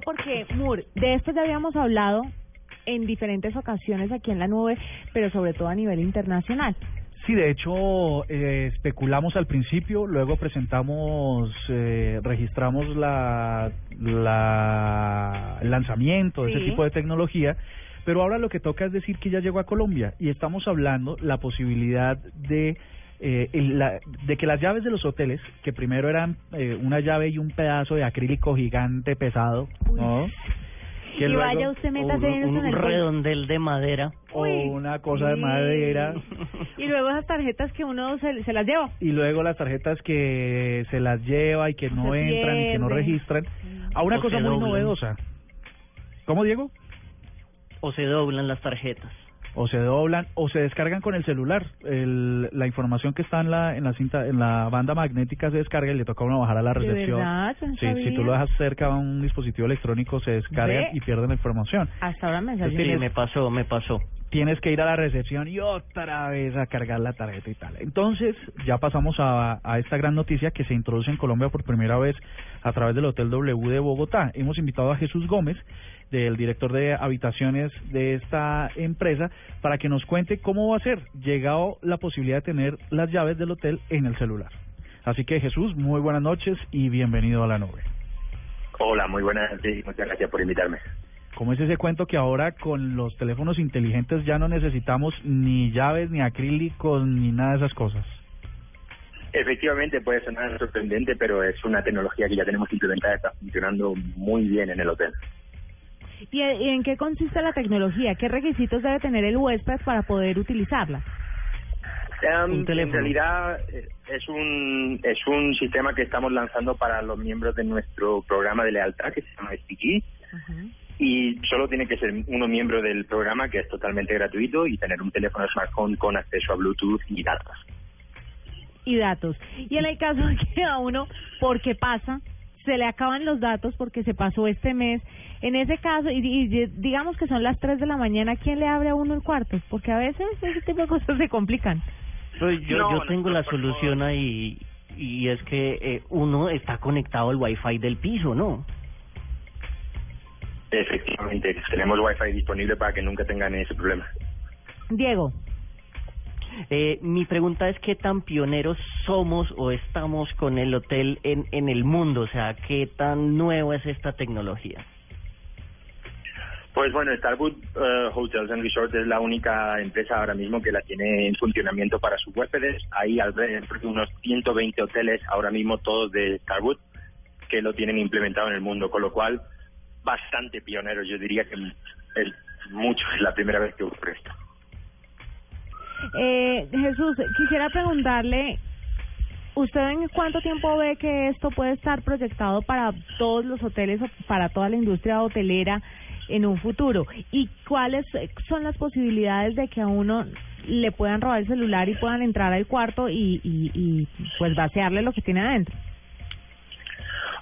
porque, Mur, de esto ya habíamos hablado en diferentes ocasiones aquí en la nube, pero sobre todo a nivel internacional. Sí, de hecho, eh, especulamos al principio, luego presentamos, eh, registramos la, la el lanzamiento de ese tipo de tecnología, pero ahora lo que toca es decir que ya llegó a Colombia y estamos hablando la posibilidad de eh, el- la- de que las llaves de los hoteles, que primero eran eh, una llave y un pedazo de acrílico gigante pesado, ¿no? Que y luego- vaya usted Un, métase un en el bolso. redondel de madera. o una cosa de madera. Y luego esas tarjetas que uno se, se las lleva. y luego las tarjetas que se las lleva y que no Se entran y que no registran a una O cosa muy doblan. novedosa. ¿Cómo Diego? O se doblan las tarjetas. O se doblan o se descargan con el celular. El, la información que está en la en la cinta en la banda magnética se descarga y le toca a uno bajar a la ¿De recepción. verdad? Yo no Sí, si tú lo dejas cerca a un dispositivo electrónico se descarga Ve. y pierden la información. Hasta ahora me salió. Sí, me pasó, me pasó. Tienes que ir a la recepción y otra vez a cargar la tarjeta y tal. Entonces, ya pasamos a, esta gran noticia que se introduce en Colombia por primera vez a través del Hotel W de Bogotá. Hemos invitado a Jesús Gómez, del director de habitaciones de esta empresa, para que nos cuente cómo va a ser llegado la posibilidad de tener las llaves del hotel en el celular. Así que Jesús, muy buenas noches y bienvenido a la nube. Hola, muy buenas noches y muchas gracias por invitarme. ¿Cómo es ese cuento que ahora con los teléfonos inteligentes ya no necesitamos ni llaves, ni acrílicos, ni nada de esas cosas? Efectivamente puede sonar sorprendente, pero es una tecnología que ya tenemos implementada, está funcionando muy bien en el hotel. ¿Y, en qué consiste la tecnología? ¿Qué requisitos debe tener el huésped para poder utilizarla? Um, en realidad eh, es un es un sistema que estamos lanzando para los miembros de nuestro programa de lealtad que se llama SPG y solo tiene que ser uno miembro del programa que es totalmente gratuito y tener un teléfono smartphone con acceso a Bluetooth y datos. Y datos. Y en el caso de que a uno, porque pasa, se le acaban los datos porque se pasó este mes, en ese caso, y, y digamos que son las 3 de la mañana, ¿quién le abre a uno el cuarto? Porque a veces ese tipo de cosas se complican. Pues yo, No, yo tengo no, la solución ahí y es que eh, uno está conectado al wifi del piso, ¿no? Efectivamente, tenemos Wi-Fi disponible para que nunca tengan ese problema. Diego. Eh, mi pregunta es qué tan pioneros somos o estamos con el hotel en, en el mundo, o sea, qué tan nuevo es esta tecnología. Pues bueno, Starwood eh, Hotels and Resorts es la única empresa ahora mismo que la tiene en funcionamiento para sus huéspedes. Hay alrededor de unos 120 hoteles ahora mismo, todos de Starwood, que lo tienen implementado en el mundo, con lo cual bastante pioneros. Yo diría que es mucho, es la primera vez que ocurre esto. Eh, Jesús, quisiera preguntarle, ¿usted en cuánto tiempo ve que esto puede estar proyectado para todos los hoteles o para toda la industria hotelera en un futuro? ¿Y cuáles son las posibilidades de que a uno le puedan robar el celular y puedan entrar al cuarto y, y, y pues vaciarle lo que tiene adentro?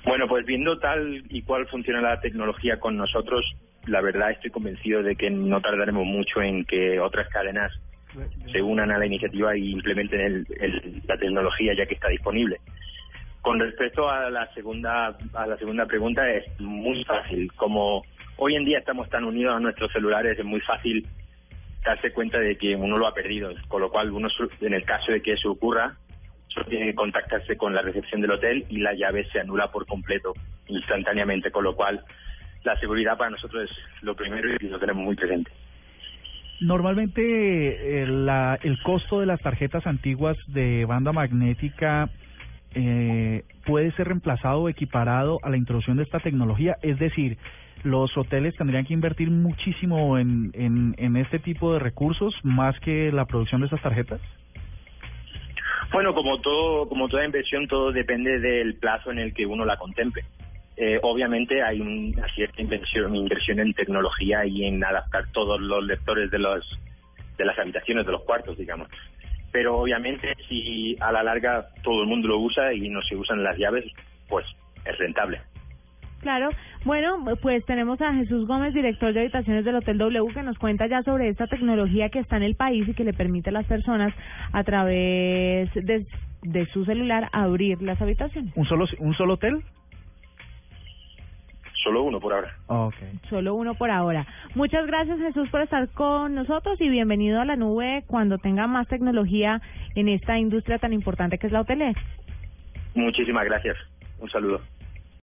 Bueno, pues viendo tal y cual funciona la tecnología con nosotros, la verdad estoy convencido de que no tardaremos mucho en que otras cadenas se unan a la iniciativa y implementen el- la tecnología ya que está disponible. Con respecto a la segunda a la segunda pregunta es muy fácil. Como hoy en día estamos tan unidos a nuestros celulares, es muy fácil darse cuenta de que uno lo ha perdido. Con lo cual, uno en el caso de que eso ocurra, solo tiene que contactarse con la recepción del hotel y la llave se anula por completo instantáneamente. Con lo cual, la seguridad para nosotros es lo primero y lo tenemos muy presente. Normalmente eh, la, el costo de las tarjetas antiguas de banda magnética eh, puede ser reemplazado o equiparado a la introducción de esta tecnología. Es decir, los hoteles tendrían que invertir muchísimo en, en, en este tipo de recursos más que la producción de estas tarjetas. Bueno, como todo, como toda inversión, todo depende del plazo en el que uno la contemple. Eh, obviamente hay una cierta inversión, inversión en tecnología y en adaptar todos los lectores de los de las habitaciones, de los cuartos, digamos. Pero obviamente si a la larga todo el mundo lo usa y no se usan las llaves, pues es rentable. Claro. Bueno, pues tenemos a Jesús Gómez, director de habitaciones del Hotel W, que nos cuenta ya sobre esta tecnología que está en el país y que le permite a las personas a través de, de su celular abrir las habitaciones. ¿Un solo, un solo hotel? Solo uno por ahora. Okay. Solo uno por ahora. Muchas gracias Jesús por estar con nosotros y bienvenido a la nube cuando tenga más tecnología en esta industria tan importante que es la hotelera. Muchísimas gracias. Un saludo.